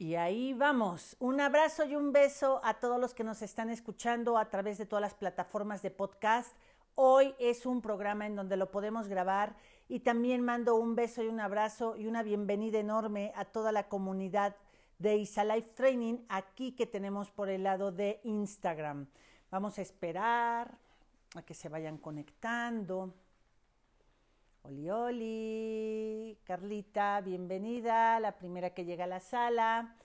Y ahí vamos. Un abrazo y un beso a todos los que nos están escuchando a través de todas las plataformas de podcast. Hoy es un programa en donde lo podemos grabar y también mando un beso y un abrazo y una bienvenida enorme a toda la comunidad de Isa Life Training aquí que tenemos por el lado de Instagram. Vamos a esperar a que se vayan conectando. Oli, oli, Carlita, bienvenida, la primera que llega a la sala.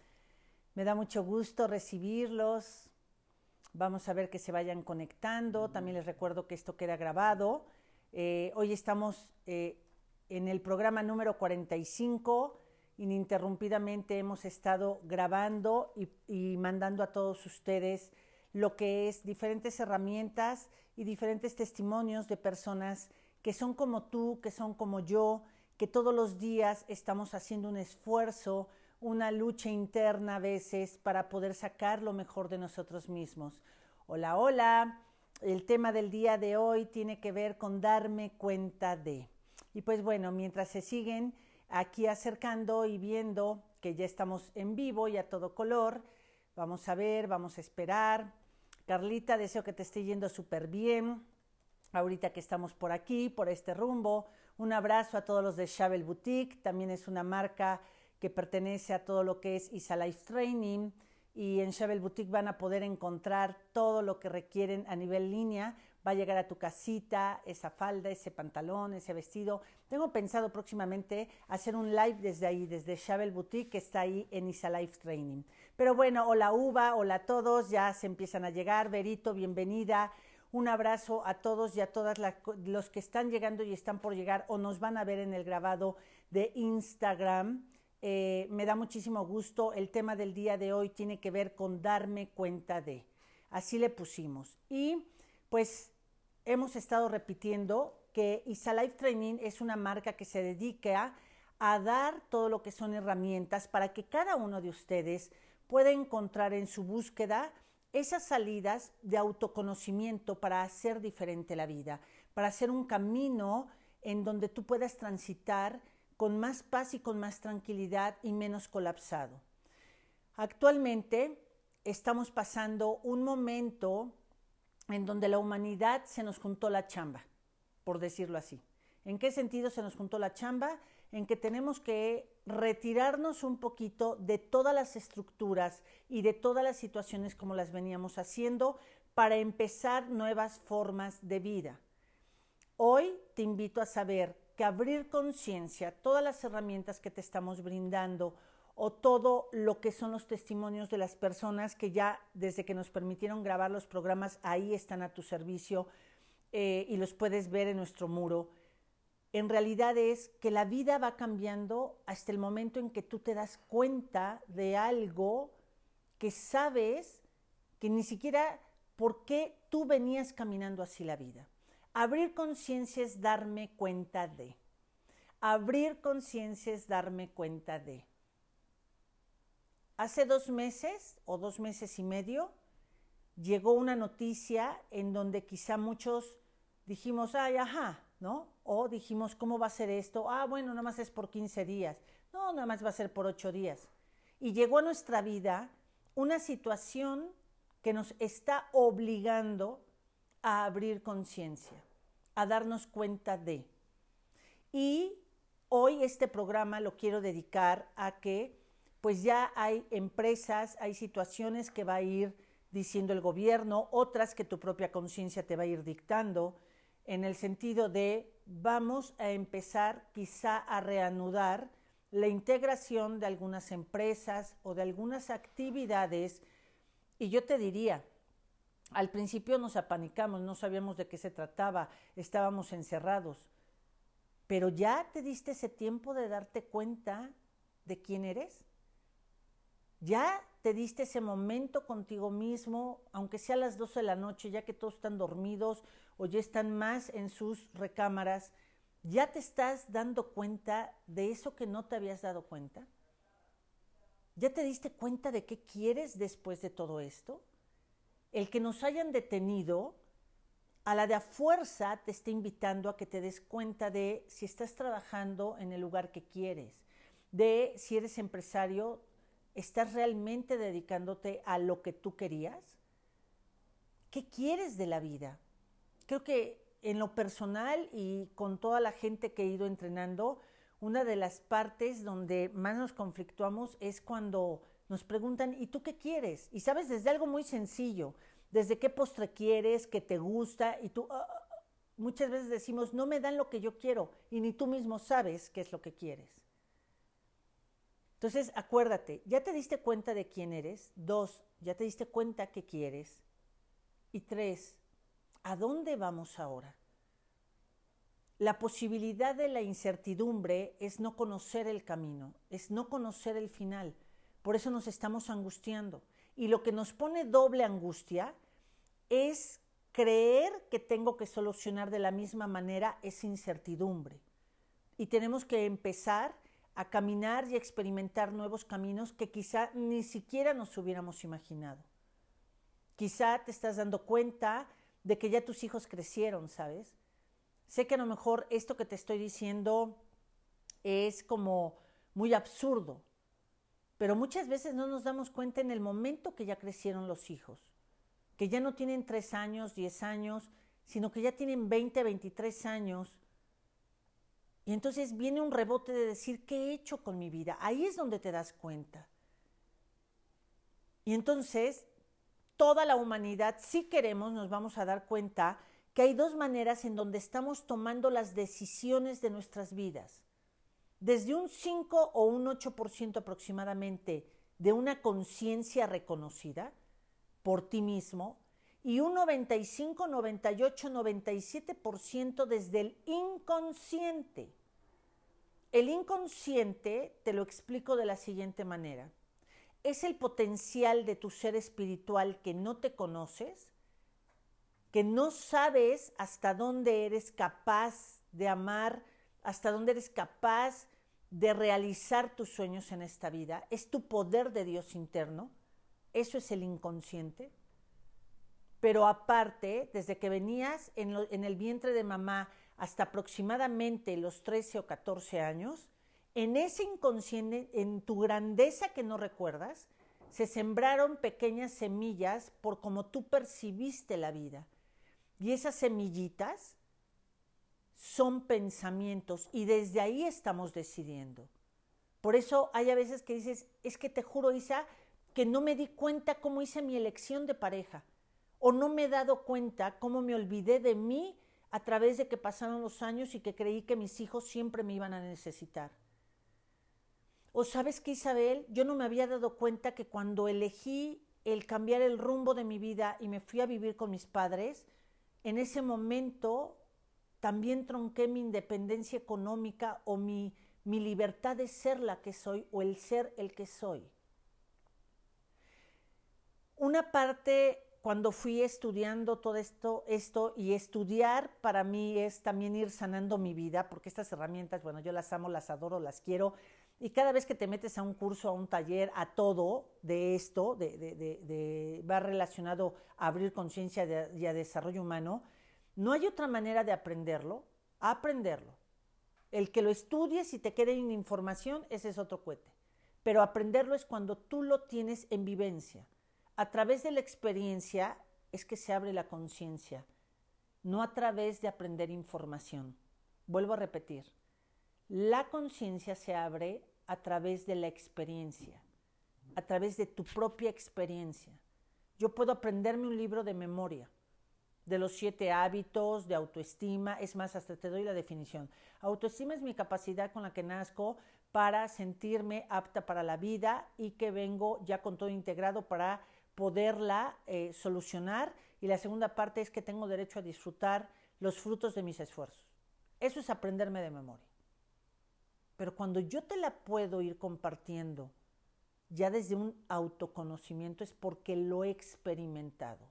Me da mucho gusto recibirlos. Vamos a ver que se vayan conectando. También les recuerdo que esto queda grabado. Eh, hoy estamos eh, en el programa número 45. Ininterrumpidamente hemos estado grabando y, y mandando a todos ustedes lo que es diferentes herramientas y diferentes testimonios de personas que son como tú, que son como yo, que todos los días estamos haciendo un esfuerzo, una lucha interna a veces para poder sacar lo mejor de nosotros mismos. Hola, hola. El tema del día de hoy tiene que ver con darme cuenta de. Y pues bueno, mientras se siguen aquí acercando y viendo que ya estamos en vivo y a todo color, vamos a ver, vamos a esperar. Carlita, deseo que te esté yendo súper bien ahorita que estamos por aquí, por este rumbo. Un abrazo a todos los de Shavel Boutique, también es una marca que pertenece a todo lo que es Isa Life Training y en Shavel Boutique van a poder encontrar todo lo que requieren a nivel línea. Va a llegar a tu casita esa falda, ese pantalón, ese vestido. Tengo pensado próximamente hacer un live desde ahí, desde Shavel Boutique, que está ahí en Isa Life Training. Pero bueno, hola Uva, hola a todos, ya se empiezan a llegar. Verito, bienvenida. Un abrazo a todos y a todas los que están llegando y están por llegar o nos van a ver en el grabado de Instagram. Eh, me da muchísimo gusto. El tema del día de hoy tiene que ver con darme cuenta de. Así le pusimos. Y pues hemos estado repitiendo que Isa Life Training es una marca que se dedica a dar todo lo que son herramientas para que cada uno de ustedes pueda encontrar en su búsqueda esas salidas de autoconocimiento para hacer diferente la vida, para hacer un camino en donde tú puedas transitar con más paz y con más tranquilidad y menos colapsado. Actualmente estamos pasando un momento en donde la humanidad se nos juntó la chamba, por decirlo así. ¿En qué sentido se nos juntó la chamba? En que tenemos que retirarnos un poquito de todas las estructuras y de todas las situaciones como las veníamos haciendo para empezar nuevas formas de vida. Hoy te invito a saber que abrir conciencia, todas las herramientas que te estamos brindando o todo lo que son los testimonios de las personas que ya desde que nos permitieron grabar los programas, ahí están a tu servicio eh, y los puedes ver en nuestro muro en realidad es que la vida va cambiando hasta el momento en que tú te das cuenta de algo que sabes que ni siquiera por qué tú venías caminando así la vida. Abrir conciencia es darme cuenta de. Abrir conciencia es darme cuenta de. Hace dos meses o dos meses y medio llegó una noticia en donde quizá muchos dijimos, ay, ajá, ¿no? O dijimos, ¿cómo va a ser esto? Ah, bueno, nada más es por 15 días. No, nada más va a ser por 8 días. Y llegó a nuestra vida una situación que nos está obligando a abrir conciencia, a darnos cuenta de. Y hoy este programa lo quiero dedicar a que pues ya hay empresas, hay situaciones que va a ir diciendo el gobierno, otras que tu propia conciencia te va a ir dictando, en el sentido de vamos a empezar quizá a reanudar la integración de algunas empresas o de algunas actividades y yo te diría, al principio nos apanicamos, no sabíamos de qué se trataba, estábamos encerrados, pero ya te diste ese tiempo de darte cuenta de quién eres. Ya te diste ese momento contigo mismo, aunque sea a las 12 de la noche, ya que todos están dormidos o ya están más en sus recámaras, ¿ya te estás dando cuenta de eso que no te habías dado cuenta? ¿Ya te diste cuenta de qué quieres después de todo esto? El que nos hayan detenido, a la de a fuerza te está invitando a que te des cuenta de si estás trabajando en el lugar que quieres, de si eres empresario, ¿Estás realmente dedicándote a lo que tú querías? ¿Qué quieres de la vida? Creo que en lo personal y con toda la gente que he ido entrenando, una de las partes donde más nos conflictuamos es cuando nos preguntan, ¿y tú qué quieres? Y sabes, desde algo muy sencillo, desde qué postre quieres, qué te gusta, y tú ah, ah, ah", muchas veces decimos, no me dan lo que yo quiero, y ni tú mismo sabes qué es lo que quieres. Entonces, acuérdate, ya te diste cuenta de quién eres. Dos, ya te diste cuenta qué quieres. Y tres, ¿a dónde vamos ahora? La posibilidad de la incertidumbre es no conocer el camino, es no conocer el final. Por eso nos estamos angustiando. Y lo que nos pone doble angustia es creer que tengo que solucionar de la misma manera esa incertidumbre. Y tenemos que empezar a caminar y experimentar nuevos caminos que quizá ni siquiera nos hubiéramos imaginado. Quizá te estás dando cuenta de que ya tus hijos crecieron, ¿sabes? Sé que a lo mejor esto que te estoy diciendo es como muy absurdo, pero muchas veces no nos damos cuenta en el momento que ya crecieron los hijos, que ya no tienen tres años, diez años, sino que ya tienen 20, 23 años. Y entonces viene un rebote de decir, ¿qué he hecho con mi vida? Ahí es donde te das cuenta. Y entonces, toda la humanidad, si queremos, nos vamos a dar cuenta que hay dos maneras en donde estamos tomando las decisiones de nuestras vidas desde un 5 o un 8% aproximadamente de una conciencia reconocida por ti mismo y un 95, 98, 97% desde el inconsciente. El inconsciente, te lo explico de la siguiente manera, es el potencial de tu ser espiritual que no te conoces, que no sabes hasta dónde eres capaz de amar, hasta dónde eres capaz de realizar tus sueños en esta vida. Es tu poder de Dios interno. Eso es el inconsciente. Pero aparte, desde que venías en, el vientre de mamá hasta aproximadamente los 13 o 14 años, en ese inconsciente, en tu grandeza que no recuerdas, se sembraron pequeñas semillas por cómo tú percibiste la vida. Y esas semillitas son pensamientos y desde ahí estamos decidiendo. Por eso hay a veces que dices, es que te juro, Isa, que no me di cuenta cómo hice mi elección de pareja o no me he dado cuenta cómo me olvidé de mí a través de que pasaron los años y que creí que mis hijos siempre me iban a necesitar. O sabes que Isabel, yo no me había dado cuenta que cuando elegí el cambiar el rumbo de mi vida y me fui a vivir con mis padres, en ese momento también tronqué mi independencia económica o mi, mi libertad de ser la que soy o el ser el que soy. Una parte cuando fui estudiando todo esto, esto y estudiar para mí es también ir sanando mi vida, porque estas herramientas, bueno, yo las amo, las adoro, las quiero, y cada vez que te metes a un curso, a un taller, a todo de esto, de, de, de, va relacionado a abrir conciencia y a desarrollo humano, no hay otra manera de aprenderlo, aprenderlo. El que lo estudies y te quede en información, ese es otro cohete. Pero aprenderlo es cuando tú lo tienes en vivencia. A través de la experiencia es que se abre la conciencia, no a través de aprender información. Vuelvo a repetir, la conciencia se abre a través de la experiencia, a través de tu propia experiencia. Yo puedo aprenderme un libro de memoria, de los siete hábitos de autoestima. Es más, hasta te doy la definición. Autoestima es mi capacidad con la que nazco para sentirme apta para la vida y que vengo ya con todo integrado para poderla eh, solucionar. Y la segunda parte es que tengo derecho a disfrutar los frutos de mis esfuerzos. Eso es aprenderme de memoria. Pero cuando yo te la puedo ir compartiendo ya desde un autoconocimiento es porque lo he experimentado.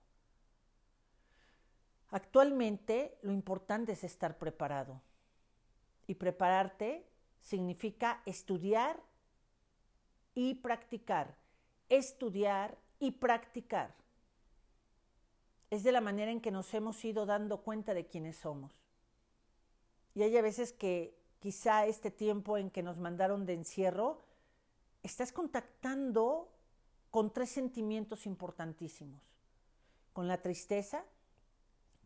Actualmente lo importante es estar preparado. Y prepararte significa estudiar y practicar. Estudiar y practicar. Es de la manera en que nos hemos ido dando cuenta de quiénes somos. Y hay a veces que quizá este tiempo en que nos mandaron de encierro estás contactando con tres sentimientos importantísimos, con la tristeza,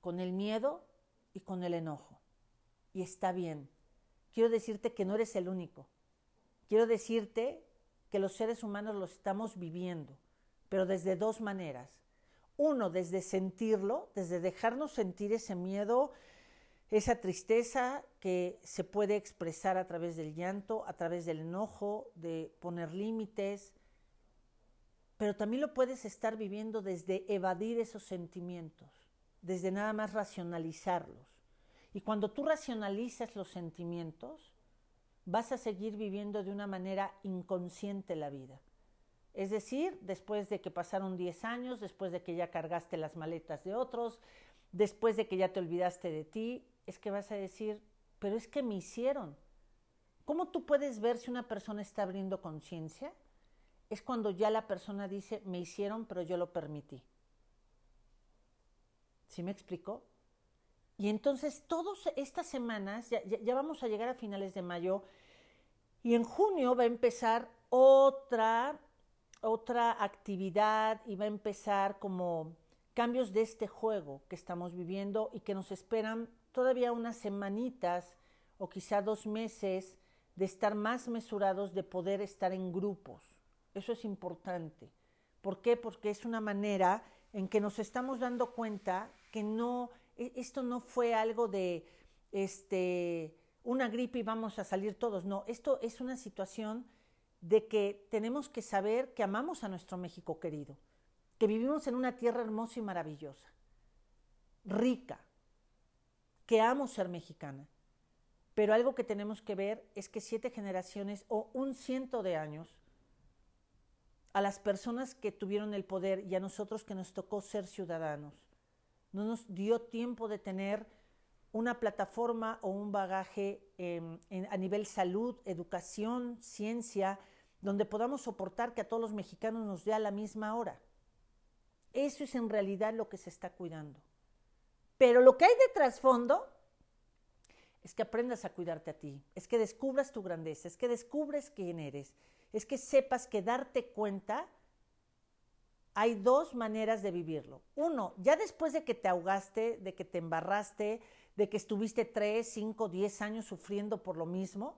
con el miedo y con el enojo. Y está bien. Quiero decirte que no eres el único. Quiero decirte que los seres humanos lo estamos viviendo, pero desde dos maneras. Uno, desde sentirlo, desde dejarnos sentir ese miedo, esa tristeza que se puede expresar a través del llanto, a través del enojo, de poner límites, pero también lo puedes estar viviendo desde evadir esos sentimientos, desde nada más racionalizarlos. Y cuando tú racionalizas los sentimientos, vas a seguir viviendo de una manera inconsciente la vida. Es decir, después de que pasaron 10 años, después de que ya cargaste las maletas de otros, después de que ya te olvidaste de ti, es que vas a decir, pero es que me hicieron. ¿Cómo tú puedes ver si una persona está abriendo conciencia? Es cuando ya la persona dice, me hicieron, pero yo lo permití. ¿Sí me explico? Y entonces, todas estas semanas, ya, ya, vamos a llegar a finales de mayo, y en junio va a empezar otra, otra actividad y va a empezar como cambios de este juego que estamos viviendo y que nos esperan todavía unas semanitas o quizá dos meses de estar más mesurados, de poder estar en grupos. Eso es importante. ¿Por qué? Porque es una manera en que nos estamos dando cuenta que no, e, esto no fue algo de este, una gripe y vamos a salir todos. No, esto es una situación de que tenemos que saber que amamos a nuestro México querido, que vivimos en una tierra hermosa y maravillosa, rica, que amo ser mexicana. Pero algo que tenemos que ver es que siete generaciones o un ciento de años, a las personas que tuvieron el poder y a nosotros que nos tocó ser ciudadanos, no nos dio tiempo de tener una plataforma o un bagaje a nivel salud, educación, ciencia, donde podamos soportar que a todos los mexicanos nos dé a la misma hora. Eso es en realidad lo que se está cuidando. Pero lo que hay de trasfondo es que aprendas a cuidarte a ti, es que descubras tu grandeza, es que descubres quién eres, es que sepas que darte cuenta hay dos maneras de vivirlo. Uno, ya después de que te ahogaste, de que te embarraste, de que estuviste tres, cinco, diez años sufriendo por lo mismo,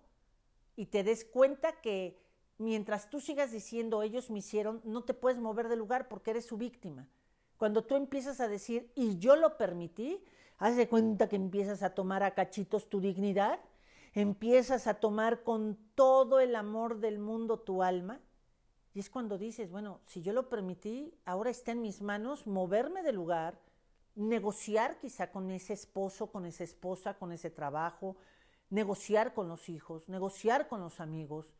y te des cuenta que mientras tú sigas diciendo ellos me hicieron, no te puedes mover del lugar porque eres su víctima. Cuando tú empiezas a decir, y yo lo permití, haz de cuenta que empiezas a tomar a cachitos tu dignidad, empiezas a tomar con todo el amor del mundo tu alma, y es cuando dices, bueno, si yo lo permití, ahora está en mis manos moverme del lugar, negociar quizá con ese esposo, con esa esposa, con ese trabajo, negociar con los hijos, negociar con los amigos.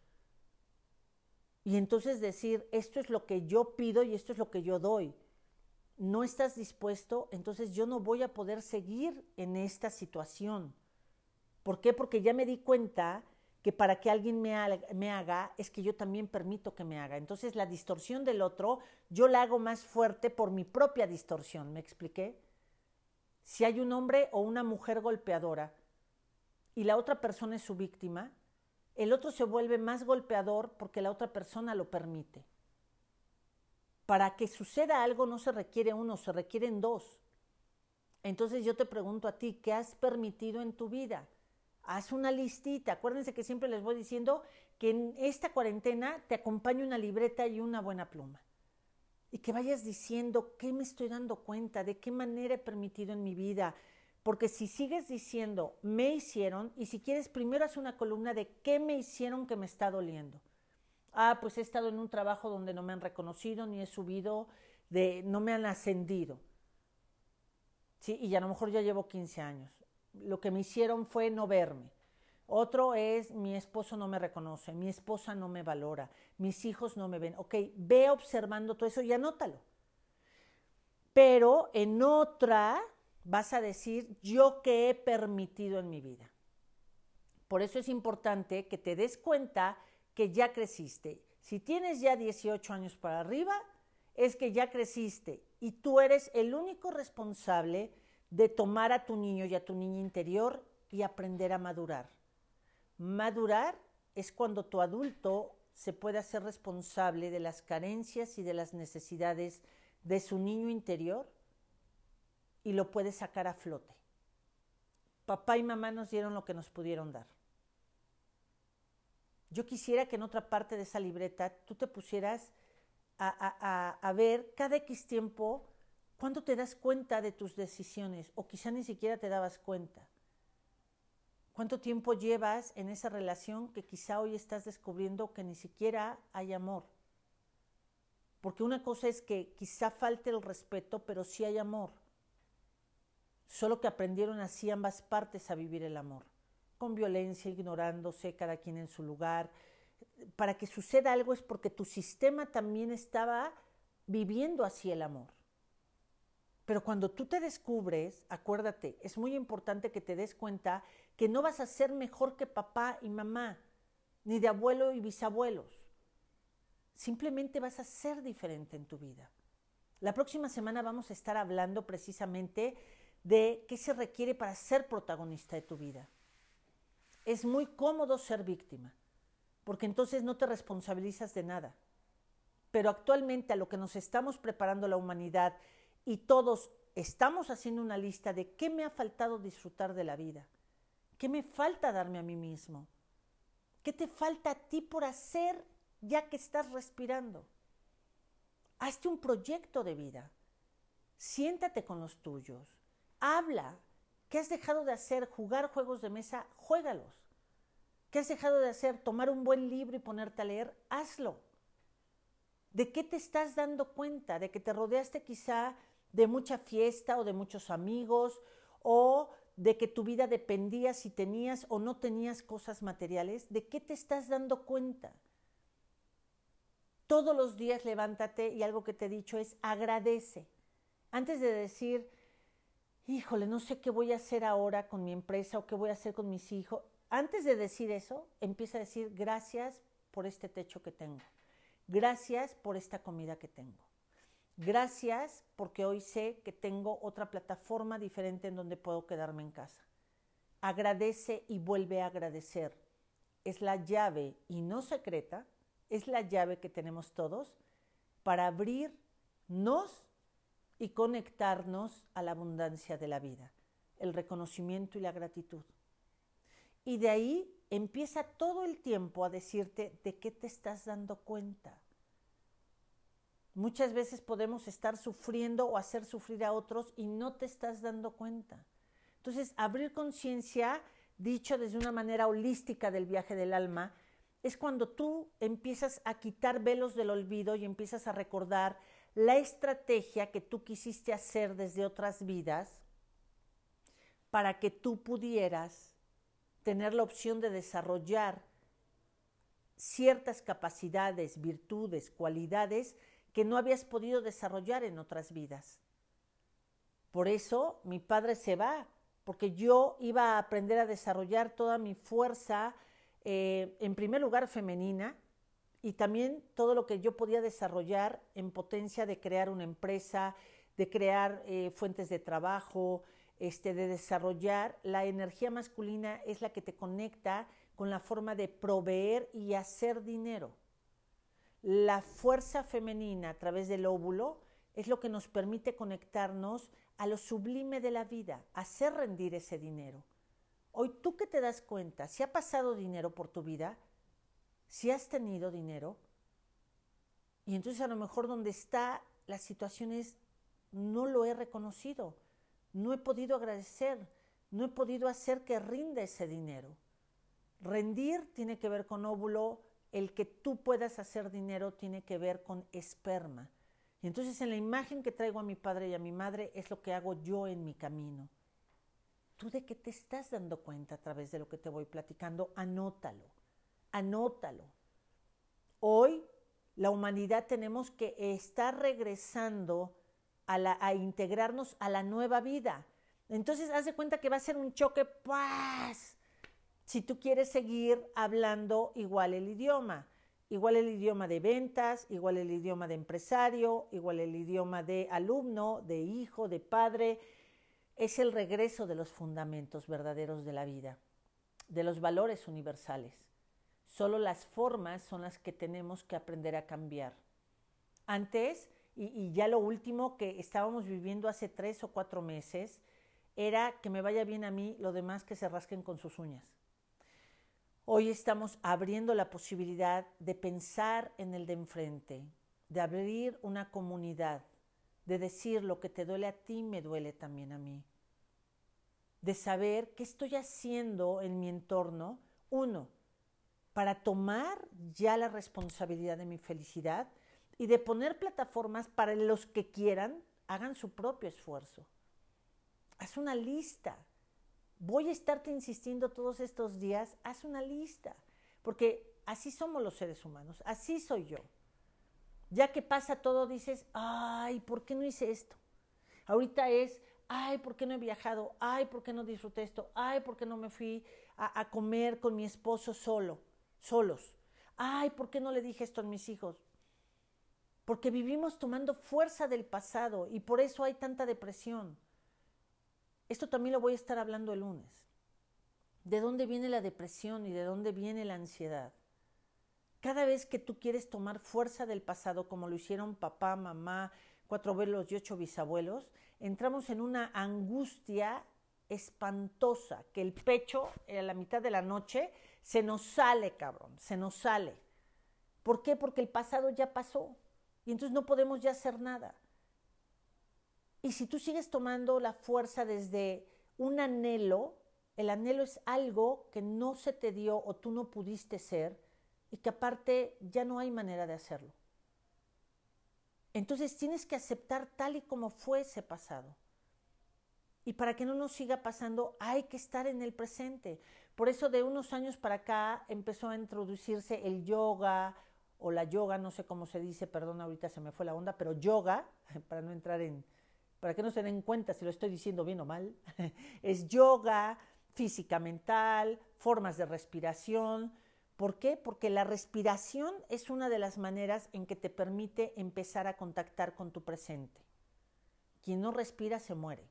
Y entonces decir, esto es lo que yo pido y esto es lo que yo doy no estás dispuesto, entonces yo no voy a poder seguir en esta situación. ¿Por qué? Porque ya me di cuenta que para que alguien me haga, es que yo también permito que me haga. Entonces la distorsión del otro yo la hago más fuerte por mi propia distorsión. ¿Me expliqué? Si hay un hombre o una mujer golpeadora y la otra persona es su víctima, el otro se vuelve más golpeador porque la otra persona lo permite para que suceda algo no se requiere uno, se requieren dos. Entonces yo te pregunto a ti, ¿qué has permitido en tu vida? Haz una listita. Acuérdense que siempre les voy diciendo que en esta cuarentena te acompañe una libreta y una buena pluma. Y que vayas diciendo qué me estoy dando cuenta, de qué manera he permitido en mi vida. Porque si sigues diciendo me hicieron, y si quieres, primero haz una columna de qué me hicieron que me está doliendo ah, pues he estado en un trabajo donde no me han reconocido, ni he subido, de, no me han ascendido. ¿Sí? Y a lo mejor ya llevo 15 años. Lo que me hicieron fue no verme. Otro es mi esposo no me reconoce, mi esposa no me valora, mis hijos no me ven. Ok, ve observando todo eso y anótalo. Pero en otra vas a decir yo qué he permitido en mi vida. Por eso es importante que te des cuenta que ya creciste. Si tienes ya 18 años para arriba, es que ya creciste y tú eres el único responsable de tomar a tu niño y a tu niña interior y aprender a madurar. Madurar es cuando tu adulto se puede hacer responsable de las carencias y de las necesidades de su niño interior y lo puede sacar a flote. Papá y mamá nos dieron lo que nos pudieron dar. Yo quisiera que en otra parte de esa libreta tú te pusieras a, a, ver cada X tiempo cuándo te das cuenta de tus decisiones o quizá ni siquiera te dabas cuenta. ¿Cuánto tiempo llevas en esa relación que quizá hoy estás descubriendo que ni siquiera hay amor? Porque una cosa es que quizá falte el respeto, pero sí hay amor. Solo que aprendieron así ambas partes a vivir el amor, con violencia, ignorándose cada quien en su lugar. Para que suceda algo es porque tu sistema también estaba viviendo así el amor. Pero cuando tú te descubres, acuérdate, es muy importante que te des cuenta que no vas a ser mejor que papá y mamá, ni de abuelo y bisabuelos. Simplemente vas a ser diferente en tu vida. La próxima semana vamos a estar hablando precisamente de qué se requiere para ser protagonista de tu vida. Es muy cómodo ser víctima, porque entonces no te responsabilizas de nada. Pero actualmente a lo que nos estamos preparando la humanidad y todos estamos haciendo una lista de qué me ha faltado disfrutar de la vida, qué me falta darme a mí mismo, qué te falta a ti por hacer ya que estás respirando. Hazte un proyecto de vida, siéntate con los tuyos, habla. ¿Qué has dejado de hacer? Jugar juegos de mesa, juégalos. ¿Qué has dejado de hacer? Tomar un buen libro y ponerte a leer, hazlo. ¿De qué te estás dando cuenta? ¿De que te rodeaste quizá de mucha fiesta o de muchos amigos o de que tu vida dependía si tenías o no tenías cosas materiales, ¿de qué te estás dando cuenta? Todos los días levántate y algo que te he dicho es agradece. Antes de decir, híjole, no sé qué voy a hacer ahora con mi empresa o qué voy a hacer con mis hijos, antes de decir eso, empieza a decir gracias por este techo que tengo. Gracias por esta comida que tengo. Gracias porque hoy sé que tengo otra plataforma diferente en donde puedo quedarme en casa. Agradece y vuelve a agradecer. Es la llave, y no secreta, es la llave que tenemos todos para abrirnos y conectarnos a la abundancia de la vida, el reconocimiento y la gratitud. Y de ahí empieza todo el tiempo a decirte de qué te estás dando cuenta Muchas veces podemos estar sufriendo o hacer sufrir a otros y no te estás dando cuenta. Entonces, abrir conciencia, dicho desde una manera holística del viaje del alma, es cuando tú empiezas a quitar velos del olvido y empiezas a recordar la estrategia que tú quisiste hacer desde otras vidas para que tú pudieras tener la opción de desarrollar ciertas capacidades, virtudes, cualidades que no habías podido desarrollar en otras vidas. Por eso mi padre se va, porque yo iba a aprender a desarrollar toda mi fuerza, eh, en primer lugar femenina, y también todo lo que yo podía desarrollar en potencia de crear una empresa, de crear eh, fuentes de trabajo, este, de desarrollar. La energía masculina es la que te conecta con la forma de proveer y hacer dinero. La fuerza femenina a través del óvulo es lo que nos permite conectarnos a lo sublime de la vida, hacer rendir ese dinero. Hoy tú que te das cuenta, si ha pasado dinero por tu vida, si has tenido dinero, y entonces a lo mejor donde está la situación es, no lo he reconocido, no he podido agradecer, no he podido hacer que rinda ese dinero. Rendir tiene que ver con óvulo, el que tú puedas hacer dinero tiene que ver con esperma. Y entonces en la imagen que traigo a mi padre y a mi madre es lo que hago yo en mi camino. ¿Tú de qué te estás dando cuenta a través de lo que te voy platicando? Anótalo, anótalo. Hoy la humanidad tenemos que estar regresando a, integrarnos a la nueva vida. Entonces, haz de cuenta que va a ser un choque, ¡paz! Si tú quieres seguir hablando igual el idioma. Igual el idioma de ventas, igual el idioma de empresario, igual el idioma de alumno, de hijo, de padre. Es el regreso de los fundamentos verdaderos de la vida, de los valores universales. Solo las formas son las que tenemos que aprender a cambiar. Antes, y, ya lo último que estábamos viviendo hace tres o cuatro meses, era que me vaya bien a mí, lo demás que se rasquen con sus uñas. Hoy estamos abriendo la posibilidad de pensar en el de enfrente, de abrir una comunidad, de decir lo que te duele a ti me duele también a mí, de saber qué estoy haciendo en mi entorno, uno, para tomar ya la responsabilidad de mi felicidad y de poner plataformas para los que quieran hagan su propio esfuerzo. Haz una lista. Voy a estarte insistiendo todos estos días, haz una lista, porque así somos los seres humanos, así soy yo. Ya que pasa todo, dices, ay, ¿por qué no hice esto? Ahorita es, ay, ¿por qué no he viajado? Ay, ¿por qué no disfruté esto? Ay, ¿por qué no me fui a, a comer con mi esposo solo, solos? Ay, ¿por qué no le dije esto a mis hijos? Porque vivimos tomando fuerza del pasado y por eso hay tanta depresión. Esto también lo voy a estar hablando el lunes. ¿De dónde viene la depresión y de dónde viene la ansiedad? Cada vez que tú quieres tomar fuerza del pasado, como lo hicieron papá, mamá, cuatro abuelos y ocho bisabuelos, entramos en una angustia espantosa, que el pecho a la mitad de la noche se nos sale, cabrón, se nos sale. ¿Por qué? Porque el pasado ya pasó y entonces no podemos ya hacer nada. Y si tú sigues tomando la fuerza desde un anhelo, el anhelo es algo que no se te dio o tú no pudiste ser y que aparte ya no hay manera de hacerlo. Entonces tienes que aceptar tal y como fue ese pasado. Y para que no nos siga pasando, hay que estar en el presente. Por eso de unos años para acá empezó a introducirse el yoga o la yoga, no sé cómo se dice, perdón, ahorita se me fue la onda, pero yoga, para no entrar en, para que no se den cuenta si lo estoy diciendo bien o mal, es yoga, física mental, formas de respiración. ¿Por qué? Porque la respiración es una de las maneras en que te permite empezar a contactar con tu presente. Quien no respira se muere.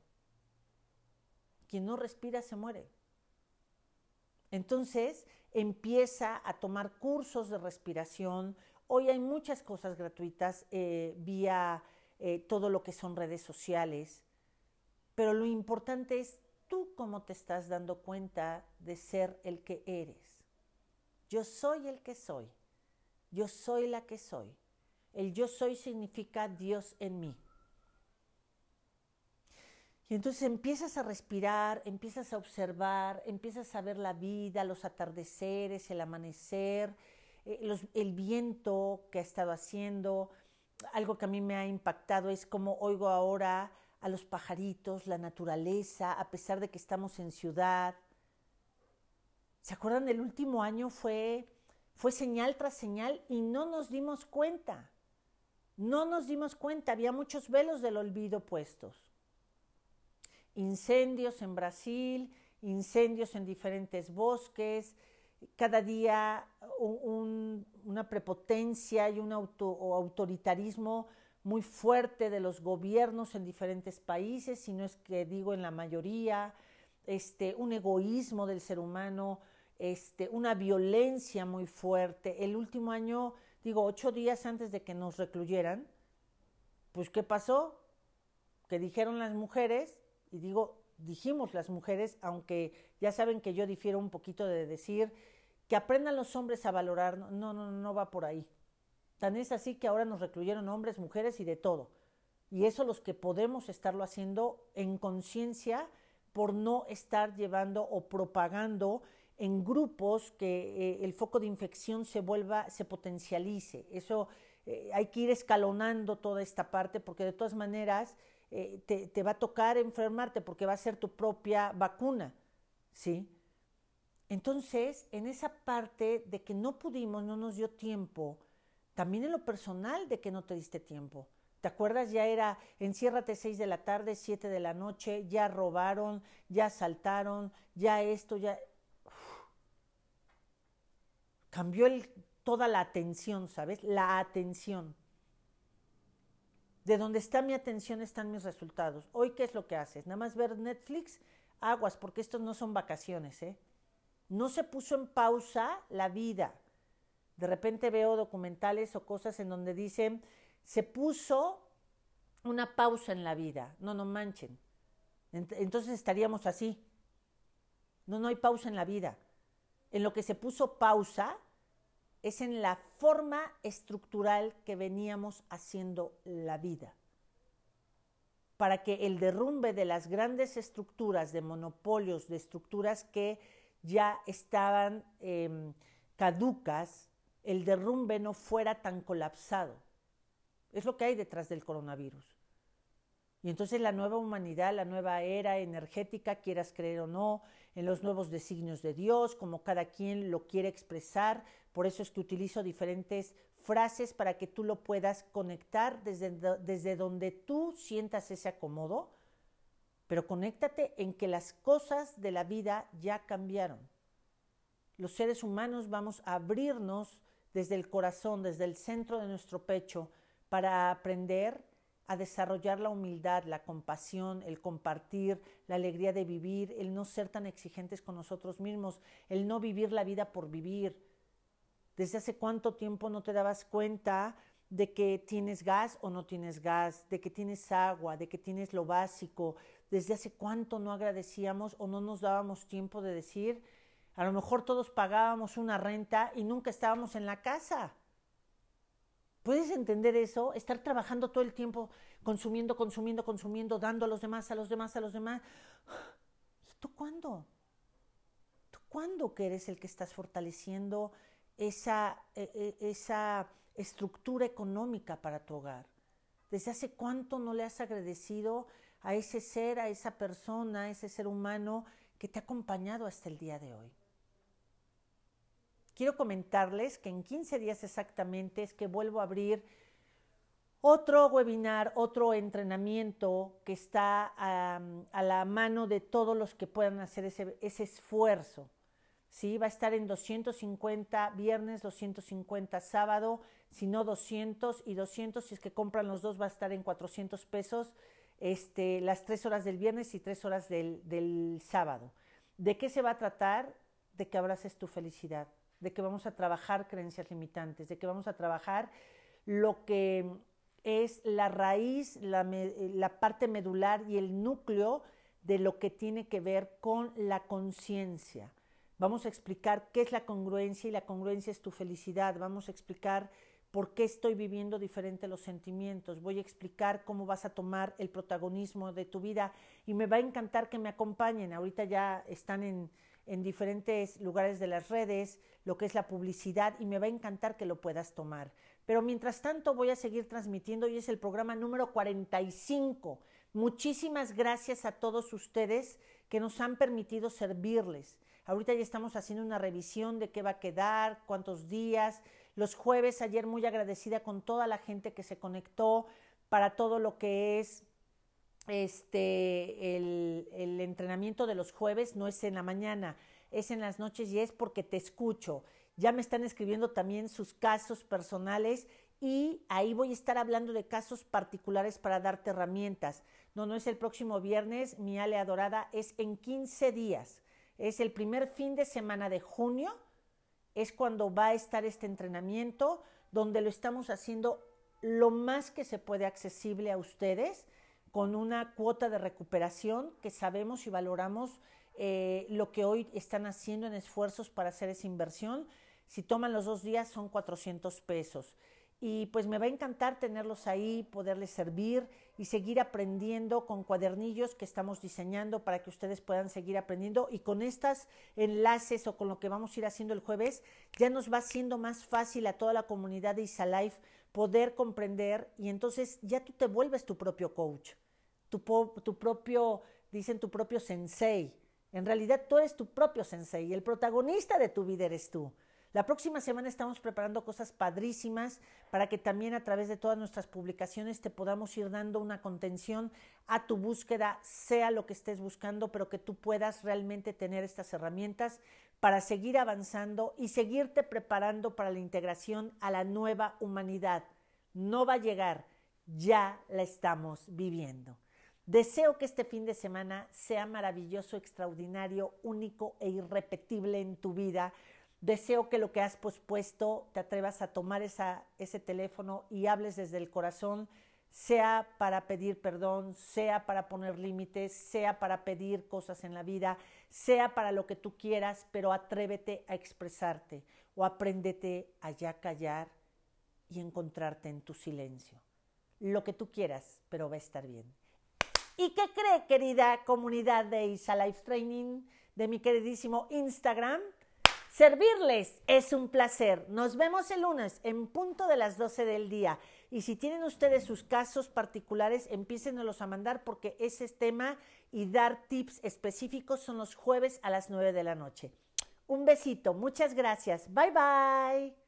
Quien no respira se muere. Entonces empieza a tomar cursos de respiración. Hoy hay muchas cosas gratuitas eh, vía eh, todo lo que son redes sociales, pero lo importante es tú cómo te estás dando cuenta de ser el que eres. Yo soy el que soy, yo soy la que soy. El yo soy significa Dios en mí. Y entonces empiezas a respirar, empiezas a observar, empiezas a ver la vida, los atardeceres, el amanecer, eh, el viento que ha estado haciendo, algo que a mí me ha impactado es cómo oigo ahora a los pajaritos, la naturaleza, a pesar de que estamos en ciudad. ¿Se acuerdan? El último año fue, fue señal tras señal y no nos dimos cuenta. No nos dimos cuenta, había muchos velos del olvido puestos. Incendios en Brasil, incendios en diferentes bosques, cada día una prepotencia y un autoritarismo muy fuerte de los gobiernos en diferentes países, si no es que digo en la mayoría, este, un egoísmo del ser humano, este, una violencia muy fuerte. El último año, digo, ocho días antes de que nos recluyeran, pues ¿qué pasó? Que dijeron las mujeres, y digo, dijimos las mujeres, aunque ya saben que yo difiero un poquito de decir que aprendan los hombres a valorar, no, no, no va por ahí. Tan es así que ahora nos recluyeron hombres, mujeres y de todo. Y eso los que podemos estarlo haciendo en conciencia por no estar llevando o propagando en grupos que eh, el foco de infección se vuelva, se potencialice. Eso eh, hay que ir escalonando toda esta parte porque de todas maneras eh, te, va a tocar enfermarte porque va a ser tu propia vacuna, ¿sí? Entonces, en esa parte de que no pudimos, no nos dio tiempo, también en lo personal de que no te diste tiempo. ¿Te acuerdas? Ya era enciérrate seis de la tarde, siete de la noche, ya robaron, ya asaltaron, ya esto, ya. Cambió toda la atención, ¿sabes? La atención. De donde está mi atención están mis resultados. Hoy, ¿qué es lo que haces? Nada más ver Netflix, aguas, porque estos no son vacaciones, ¿eh? No se puso en pausa la vida. De repente veo documentales o cosas en donde dicen, se puso una pausa en la vida. No, no manchen. Entonces estaríamos así. No, no hay pausa en la vida. En lo que se puso pausa es en la forma estructural que veníamos haciendo la vida. Para que el derrumbe de las grandes estructuras, de monopolios, de estructuras que ya estaban em, caducas, el derrumbe no fuera tan colapsado. Es lo que hay detrás del coronavirus. Y entonces la nueva humanidad, la nueva era energética, quieras creer o no, en los nuevos designios de Dios, como cada quien lo quiere expresar, por eso es que utilizo diferentes frases para que tú lo puedas conectar desde, desde donde tú sientas ese acomodo, pero conéctate en que las cosas de la vida ya cambiaron. Los seres humanos vamos a abrirnos desde el corazón, desde el centro de nuestro pecho, para aprender a desarrollar la humildad, la compasión, el compartir, la alegría de vivir, el no ser tan exigentes con nosotros mismos, el no vivir la vida por vivir. ¿Desde hace cuánto tiempo no te dabas cuenta de que tienes gas o no tienes gas, de que tienes agua, de que tienes lo básico? ¿Desde hace cuánto no agradecíamos o no nos dábamos tiempo de decir, a lo mejor todos pagábamos una renta y nunca estábamos en la casa? ¿Puedes entender eso? Estar trabajando todo el tiempo, consumiendo, consumiendo, consumiendo, dando a los demás, a los demás, a los demás. ¿Y tú cuándo? ¿Tú cuándo que eres el que estás fortaleciendo esa, e, e, esa estructura económica para tu hogar? ¿Desde hace cuánto no le has agradecido a ese ser, a esa persona, a ese ser humano que te ha acompañado hasta el día de hoy? Quiero comentarles que en 15 días exactamente es que vuelvo a abrir otro webinar, otro entrenamiento que está a la mano de todos los que puedan hacer ese, esfuerzo. ¿sí? Va a estar en 250 viernes, 250 sábado, si no 200 y 200 si es que compran los dos va a estar en 400 pesos este, las tres horas del viernes y tres horas del, del sábado. ¿De qué se va a tratar? De que abraces tu felicidad de que vamos a trabajar creencias limitantes, de que vamos a trabajar lo que es la raíz, la, parte medular y el núcleo de lo que tiene que ver con la conciencia. Vamos a explicar qué es la congruencia y la congruencia es tu felicidad. Vamos a explicar por qué estoy viviendo diferente los sentimientos. Voy a explicar cómo vas a tomar el protagonismo de tu vida y me va a encantar que me acompañen. Ahorita ya están en, en diferentes lugares de las redes, lo que es la publicidad y me va a encantar que lo puedas tomar. Pero mientras tanto voy a seguir transmitiendo y es el programa número 45. Muchísimas gracias a todos ustedes que nos han permitido servirles. Ahorita ya estamos haciendo una revisión de qué va a quedar, cuántos días. Los jueves, ayer muy agradecida con toda la gente que se conectó para todo lo que es este, el, el, entrenamiento de los jueves no es en la mañana, es en las noches y es porque te escucho. Ya me están escribiendo también sus casos personales y ahí voy a estar hablando de casos particulares para darte herramientas. No, no es el próximo viernes, mi Ale adorada, es en 15 días. Es el primer fin de semana de junio, es cuando va a estar este entrenamiento, donde lo estamos haciendo lo más que se puede accesible a ustedes con una cuota de recuperación que sabemos y valoramos eh, lo que hoy están haciendo en esfuerzos para hacer esa inversión. Si toman los dos días son 400 pesos. Y pues me va a encantar tenerlos ahí, poderles servir y seguir aprendiendo con cuadernillos que estamos diseñando para que ustedes puedan seguir aprendiendo. Y con estos enlaces o con lo que vamos a ir haciendo el jueves, ya nos va siendo más fácil a toda la comunidad de Isalife poder comprender y entonces ya tú te vuelves tu propio coach, tu, tu propio, dicen tu propio sensei. En realidad tú eres tu propio sensei y el protagonista de tu vida eres tú. La próxima semana estamos preparando cosas padrísimas para que también a través de todas nuestras publicaciones te podamos ir dando una contención a tu búsqueda, sea lo que estés buscando, pero que tú puedas realmente tener estas herramientas para seguir avanzando y seguirte preparando para la integración a la nueva humanidad. No va a llegar, ya la estamos viviendo. Deseo que este fin de semana sea maravilloso, extraordinario, único e irrepetible en tu vida Deseo que lo que has pospuesto te atrevas a tomar ese teléfono y hables desde el corazón, sea para pedir perdón, sea para poner límites, sea para pedir cosas en la vida, sea para lo que tú quieras, pero atrévete a expresarte o apréndete a ya callar y encontrarte en tu silencio. Lo que tú quieras, pero va a estar bien. ¿Y qué cree, querida comunidad de Isa Life Training, de mi queridísimo Instagram? Servirles es un placer. Nos vemos el lunes en punto de las 12 del día. Y si tienen ustedes sus casos particulares, empiécenlos a mandar porque ese tema y dar tips específicos son los jueves a las 9 de la noche. Un besito, muchas gracias. Bye bye.